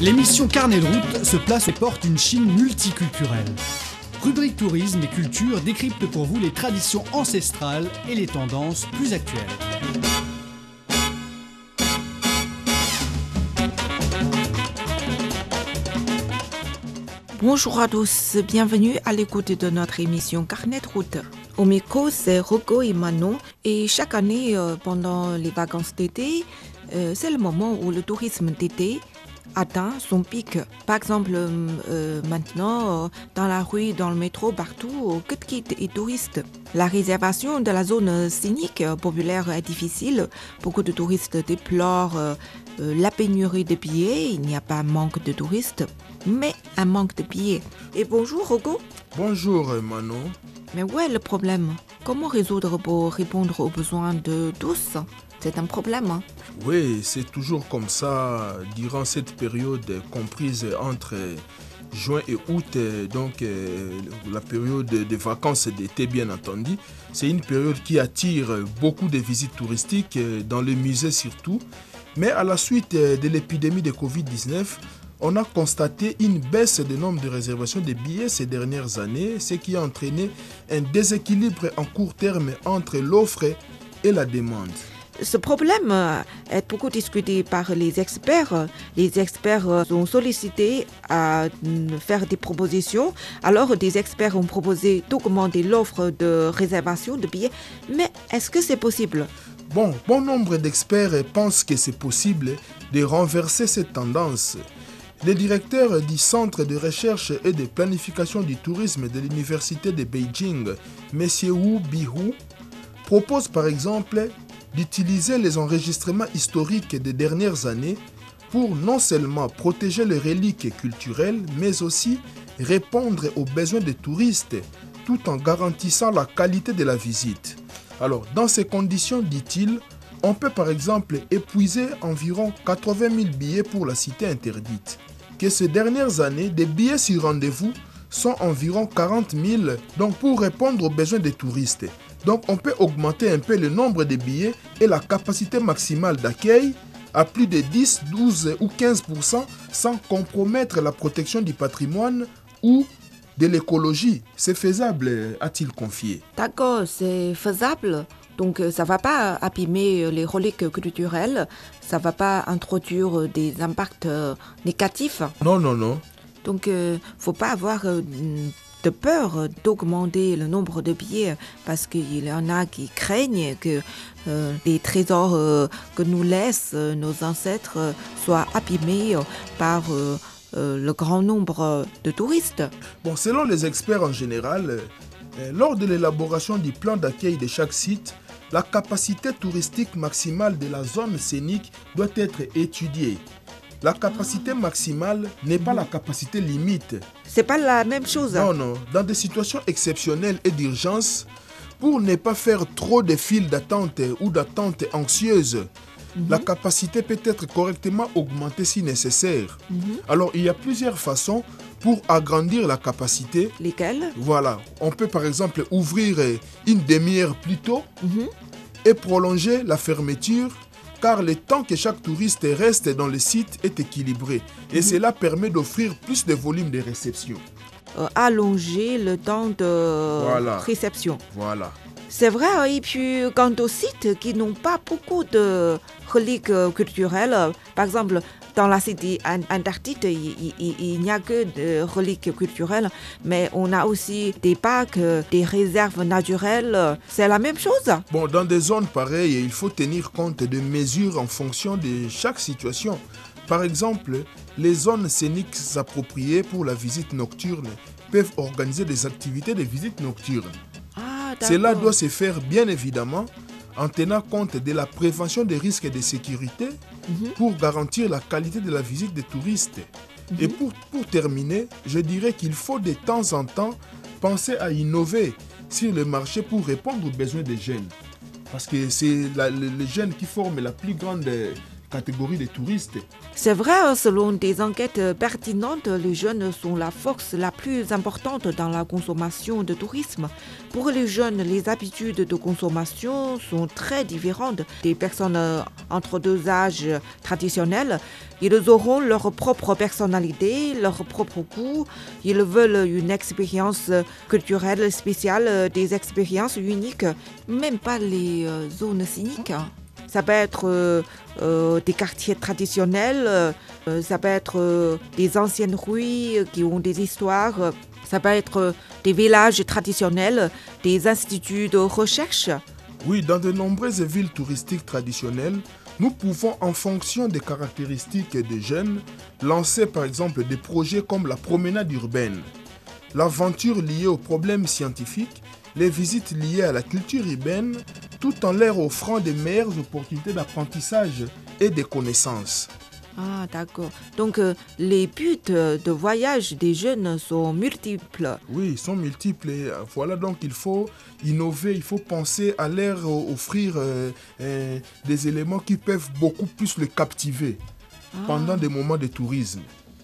L'émission Carnet de route se place aux portes d'une Chine multiculturelle. Rubrique tourisme et culture décrypte pour vous les traditions ancestrales et les tendances plus actuelles. Bonjour à tous, bienvenue à l'écoute de notre émission Carnet de route. Au micro, c'est Rocco et Manon. Et chaque année, euh, pendant les vacances d'été, euh, c'est le moment où le tourisme d'été atteint son pic. Par exemple, euh, maintenant, dans la rue, dans le métro, partout, que de guides et touristes. La réservation de la zone scénique populaire est difficile. Beaucoup de touristes déplorent euh, euh, la pénurie de billets. Il n'y a pas un manque de touristes, mais un manque de billets. Et bonjour, Rogo. Bonjour Manon. Mais où est le problème? Comment résoudre pour répondre aux besoins de tous? C'est un problème. hein. Oui, c'est toujours comme ça durant cette période comprise entre juin et août, donc euh, la période des vacances d'été bien entendu. C'est une période qui attire beaucoup de visites touristiques euh, dans les musées surtout. Mais à la suite euh, de l'épidémie de Covid-19, on a constaté une baisse du nombre de réservations de billets ces dernières années, ce qui a entraîné un déséquilibre en court terme entre l'offre et la demande. Ce problème euh, est beaucoup discuté par les experts. Les experts euh, sont sollicités à faire des propositions. Alors, des experts ont proposé d'augmenter l'offre de réservation de billets. Mais est-ce que c'est possible? Bon, bon nombre d'experts pensent que c'est possible de renverser cette tendance. Le directeur du Centre de recherche et de planification du tourisme de l'Université de Beijing, M. Wu Bihu, propose par exemple d'utiliser les enregistrements historiques des dernières années pour non seulement protéger les reliques culturelles, mais aussi répondre aux besoins des touristes tout en garantissant la qualité de la visite. Alors, dans ces conditions, dit-il, on peut par exemple épuiser environ 80 000 billets pour la cité interdite. Que ces dernières années, des billets sur rendez-vous sont environ 40 000 donc pour répondre aux besoins des touristes. Donc on peut augmenter un peu le nombre de billets et la capacité maximale d'accueil à plus de 10, 12 ou 15% sans compromettre la protection du patrimoine ou de l'écologie. C'est faisable, a-t-il confié. D'accord, c'est faisable. Donc, euh, ça va pas abîmer euh, les reliques culturelles. Ça va pas introduire euh, des impacts négatifs. Non, non, non. Donc, euh, faut pas avoir euh, de peur d'augmenter le nombre de billets parce qu'il y en a qui craignent que euh, les trésors euh, que nous laissent euh, nos ancêtres soient abîmés par le grand nombre de touristes. Bon, selon les experts en général, lors de l'élaboration du plan d'accueil de chaque site, la capacité touristique maximale de la zone scénique doit être étudiée. La capacité maximale n'est pas la capacité limite. C'est pas la même chose. Non, non. Dans des situations exceptionnelles et d'urgence, pour ne pas faire trop de files d'attente ou d'attente anxieuses, la capacité peut être correctement augmentée si nécessaire. Alors, il y a plusieurs façons pour agrandir la capacité. Lesquels Voilà, on peut par exemple ouvrir une demi-heure plus tôt Mhm. et prolonger la fermeture car le temps que chaque touriste reste dans le site est équilibré et cela permet d'offrir plus de volume de réception. Euh, allonger le temps de Voilà. réception. Voilà. C'est vrai, hein, et puis quant aux sites qui n'ont pas beaucoup de reliques euh, culturelles, euh, par exemple, dans la cité an- antarctique, il, il- il- il n'y a que de reliques culturelles, mais on a aussi des parcs, euh, des réserves naturelles. C'est la même chose. Bon, dans des zones pareilles, il faut tenir compte de mesures en fonction de chaque situation. Par exemple, les zones scéniques appropriées pour la visite nocturne peuvent organiser des activités de visite nocturne. Ah, Cela doit se faire bien évidemment en tenant compte de la prévention des risques de sécurité Mhm. pour garantir la qualité de la visite des touristes. Et pour, pour terminer, je dirais qu'il faut de temps en temps penser à innover sur le marché pour répondre aux besoins des jeunes. Parce que c'est les jeunes qui forment la plus grande C'est vrai, selon des enquêtes pertinentes, les jeunes sont la force la plus importante dans la consommation de tourisme. Pour les jeunes, les habitudes de consommation sont très différentes des personnes entre deux âges traditionnels. Ils auront leur propre personnalité, leur propre goût. Ils veulent une expérience culturelle spéciale, des expériences uniques, même pas les euh, zones cyniques. Ça peut être euh, euh, des quartiers traditionnels, euh, ça peut être des anciennes rues qui ont des histoires, ça peut être des villages traditionnels, des instituts de recherche. Oui, dans de nombreuses villes touristiques traditionnelles, nous pouvons, en fonction des caractéristiques des jeunes, lancer par exemple des projets comme la promenade urbaine, l'aventure liée aux problèmes scientifiques, les visites liées à la culture urbaine, tout en leur offrant des meilleures opportunités d'apprentissage et de connaissances. Ah, d'accord. Donc, euh, les buts de voyage des jeunes sont multiples. Oui, ils sont multiples. Et euh, voilà donc il faut innover, il faut penser à leur euh, offrir euh, euh, des éléments qui peuvent beaucoup plus le captiver Ah. pendant des moments de tourisme.